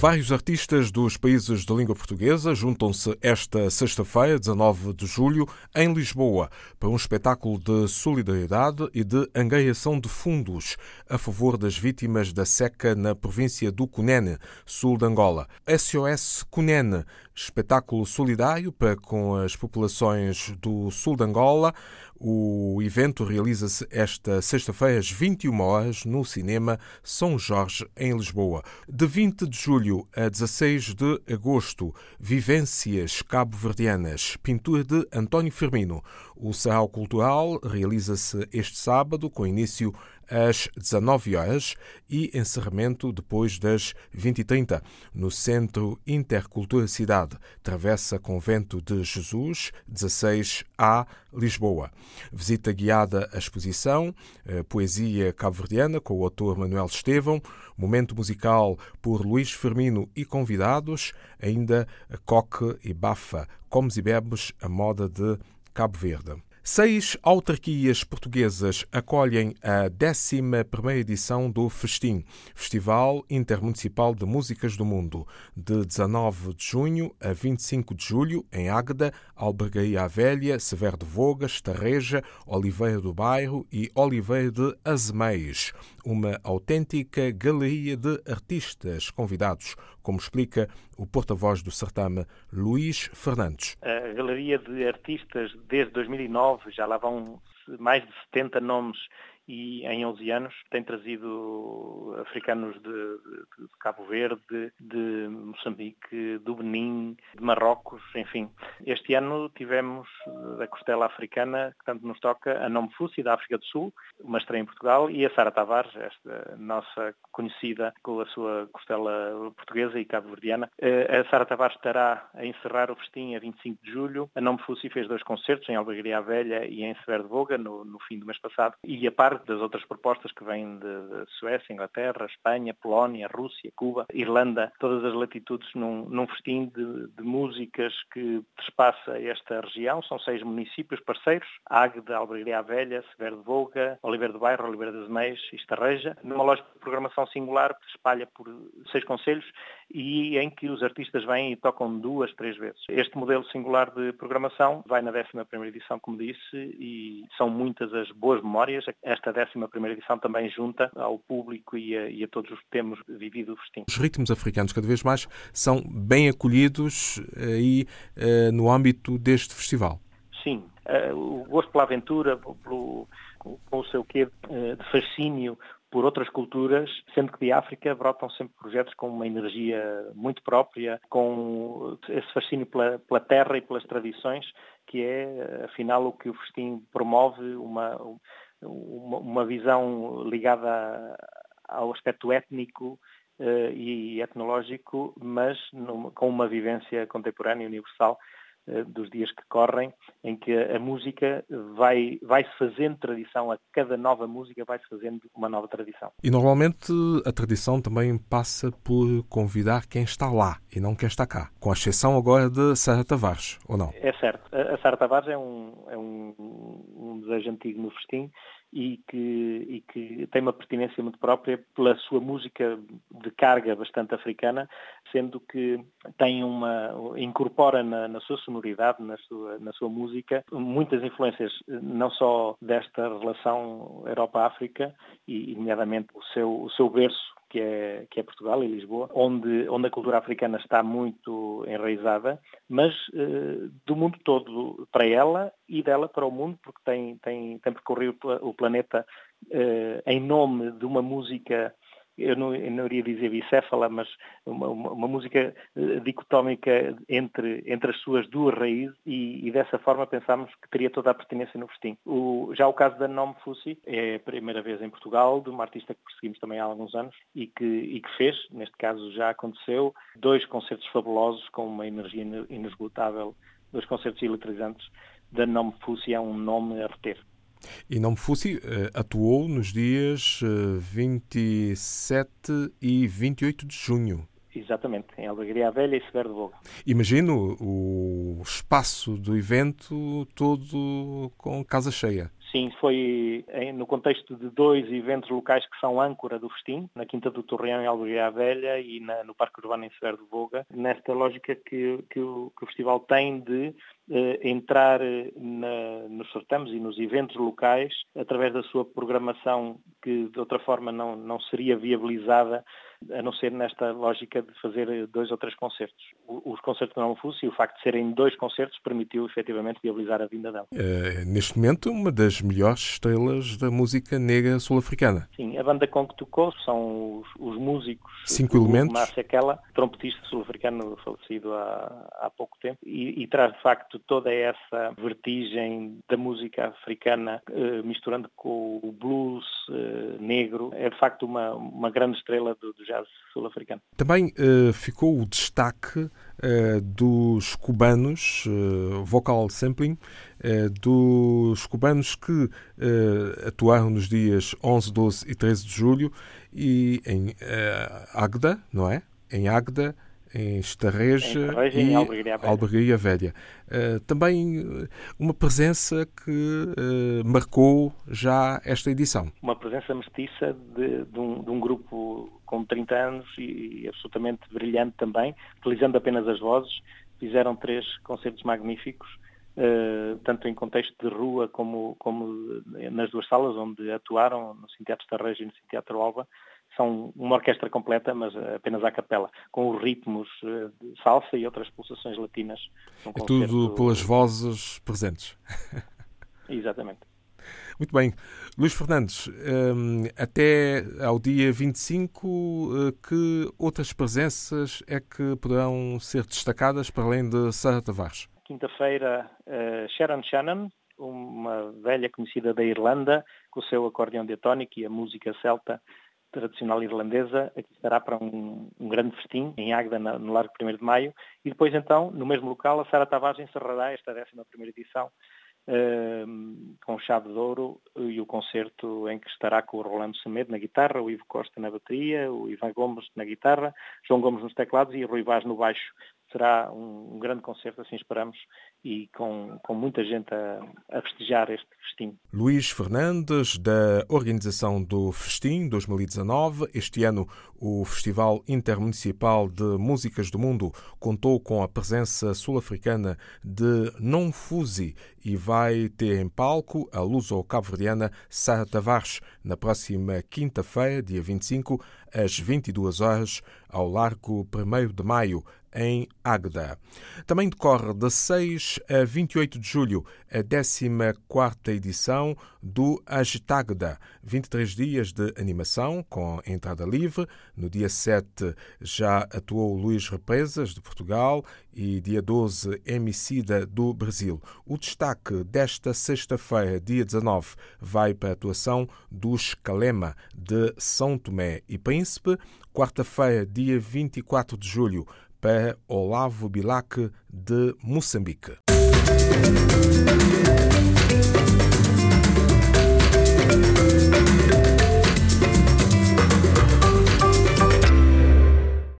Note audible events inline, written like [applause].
Vários artistas dos países de língua portuguesa juntam-se esta sexta-feira, 19 de julho, em Lisboa, para um espetáculo de solidariedade e de angariação de fundos a favor das vítimas da seca na província do Cunene, sul de Angola. SOS Cunene, espetáculo solidário para com as populações do sul de Angola. O evento realiza-se esta sexta-feira às 21 horas no Cinema São Jorge, em Lisboa. De 20 de julho a 16 de agosto, Vivências Cabo-Verdianas, pintura de António Firmino. O Sarau Cultural realiza-se este sábado, com início às 19 horas e encerramento depois das 20h30, no Centro Intercultura Cidade, Travessa Convento de Jesus, 16A, Lisboa. Visita guiada à exposição, Poesia Cabo-Verdiana, com o autor Manuel Estevão, momento musical por Luís Firmino e convidados, ainda Coque e Bafa, Comes e Bebes, a moda de Cabo Verde. Seis autarquias portuguesas acolhem a 11 edição do Festim, Festival Intermunicipal de Músicas do Mundo, de 19 de junho a 25 de julho, em Águeda, Albergaria Velha, Severo de Vogas, Tarreja, Oliveira do Bairro e Oliveira de Azeméis. Uma autêntica galeria de artistas convidados, como explica o porta-voz do certame, Luís Fernandes. A galeria de artistas desde 2009, já lá vão mais de 70 nomes e em 11 anos tem trazido africanos de, de, de, Cabo Verde, de Moçambique, do Benin, de Marrocos, enfim. Este ano tivemos da costela africana, que tanto nos toca, a Nome Fussi, da África do Sul, uma estreia em Portugal, e a Sara Tavares, esta nossa conhecida com a sua costela portuguesa e cabo-verdiana. Eh, a Sara Tavares estará a encerrar o festim a 25 de julho. A Nome Fussi fez dois concertos em Albergaria Velha e em Severo de Voga, no, no fim do mês passado, e a par das outras propostas que vêm de, Suécia, Inglaterra, Espanha, Polónia, Rússia, Cuba, Irlanda, todas as latitudes num, num festim de, de, músicas que despassa esta região. São seis municípios parceiros, Águeda, Albergaria Velha, Severo de Voga, Oliveira do Bairro, Oliveira das Meias e Estarreja, numa loja de programação singular que se espalha por seis conselhos e em que os artistas vêm e tocam duas, três vezes. Este modelo singular de programação vai na 11ª edição, como disse, e são muitas as boas memórias. Esta 11ª edição também junta ao público e a, e a todos os que temos vivido o festim. Os ritmos africanos cada vez mais são bem acolhidos aí eh, no âmbito deste festival. Sim, uh, o gosto pela aventura, pelo, com o seu quê de fascínio por outras culturas, sendo que de África brotam sempre projetos com uma energia muito própria, com esse fascínio pela, pela terra e pelas tradições, que é, afinal, o que o festim promove, uma, uma, visão ligada ao aspecto étnico uh, e etnológico, mas com uma vivência contemporânea universal eh, dos dias que correm, em que a música vai, vai se fazendo tradição, a cada nova música vai se fazendo uma nova tradição. E normalmente a tradição também passa por convidar quem está lá e não quem está cá, com exceção agora de Sara Tavares, ou não? É certo. A Sara Tavares é um, é um, um desejo antigo no festim e que, e que tem uma pertinência muito própria pela sua música de carga bastante africana, sendo que tem uma incorpora na, na sua sonoridade, na sua, na sua música, muitas influências não só desta relação Europa-África e, nomeadamente, o seu, o seu berço que é, que é Portugal e Lisboa, onde, onde a cultura africana está muito enraizada, mas uh, do mundo todo para ela e dela para o mundo, porque tem, tem, tem percorrido o planeta uh, em nome de uma música eu não, eu não iria dizer bicéfala, mas uma, uma, uma, música eh, dicotómica entre, entre as suas duas raízes e, e, dessa forma pensámos que teria toda a pertinência no festim. O, já o caso da Nome Fussi é a primeira vez em Portugal, de uma artista que perseguimos também há alguns anos e que, e que fez, neste caso já aconteceu, dois concertos fabulosos com uma energia inesgotável, dois concertos eletrizantes. Da Nome Fussi é um nome a reter. E Não Fussi eh, atuou nos dias 27 eh, e 28 de junho. Exatamente, em Albergaria Velha e Severo de Boga. Imagino o espaço do evento todo com casa cheia. Sim, foi no contexto de dois eventos locais que são âncora do festim, na Quinta do Torreão em Albergaria Velha e na, no Parque Urbano em Severo de Voga, nesta lógica que, que, o, que o festival tem de eh, entrar na, nos certames e nos eventos locais através da sua programação que de outra forma não, não seria viabilizada a não ser nesta lógica de fazer dois ou três concertos. Os concertos não Fussi e o facto de serem dois concertos permitiu efetivamente viabilizar a vinda dela. É, neste momento, uma das melhores estrelas da música negra sul-africana. Sim, a banda com que tocou são os, os músicos. Cinco elementos. Márcia Aquela, trompetista sul-africano falecido há, há pouco tempo, e, e, traz de facto toda essa vertigem da música africana, eh, misturando com o blues eh, negro. É de facto uma, uma grande estrela do, do jazz sul-africano. Também uh, ficou o destaque uh, dos cubanos, uh, vocal sampling, dos cubanos que atuaram nos dias 11, 12 e 13 de julho e em Agda, não é? Em Agda, em Estarreja e Albergaria Velha. Uh, também eh, uma presença que uh, marcou já esta edição. Uma presença mestiça de, de, um, de, um, grupo com 30 anos e, e absolutamente brilhante também, utilizando apenas as vozes. Fizeram três concertos magníficos. Uh, tanto em contexto de rua como, como nas duas salas onde atuaram, no Sinteatro Estarreja e no Sinteatro Alba, são uma orquestra completa, mas apenas à capela, com os ritmos eh, de salsa e outras pulsações latinas. Um é tudo pelas vozes presentes. [laughs] Exatamente. Muito bem. Luís Fernandes, ehm, até ao dia 25, eh, que outras presenças é que poderão ser destacadas para além de Sara Tavares? Quinta-feira, eh, Sharon Shannon, uma velha conhecida da Irlanda, com o seu acordeão diatónico e a música celta tradicional irlandesa, aqui estará para um, um grande festim em Águeda, no Largo 1 de Maio, e depois então, no mesmo local, a Sara Tavares encerrará esta 11ª edição uh, com chave de ouro e o concerto em que estará com o Rolando Semedo na guitarra, o Ivo Costa na bateria, o Ivan Gomes na guitarra, João Gomes nos teclados e Rui Vaz no baixo será um, um, grande concerto, assim esperamos, e com, com muita gente a, a, festejar este festim. Luís Fernandes, da organização do Festim 2019. Este ano, o Festival Intermunicipal de Músicas do Mundo contou com a presença sul-africana de Non e vai ter em palco a luso-cabo-verdiana Sara Tavares na próxima quinta-feira, dia 25, às 22 horas, ao Largo 1 de Maio, em Águeda. Também decorre de 6 a 28 de julho a 14ª edição do Agitagda, 23 dias de animação com entrada livre. No dia 7 já atuou Luís Represas, de Portugal, e dia 12 Emicida, do Brasil. O destaque desta sexta-feira, dia 19, vai para a atuação dos Calema, de São Tomé e Príncipe. Quarta-feira, dia 24 de julho, para Olavo Bilac, de Moçambique.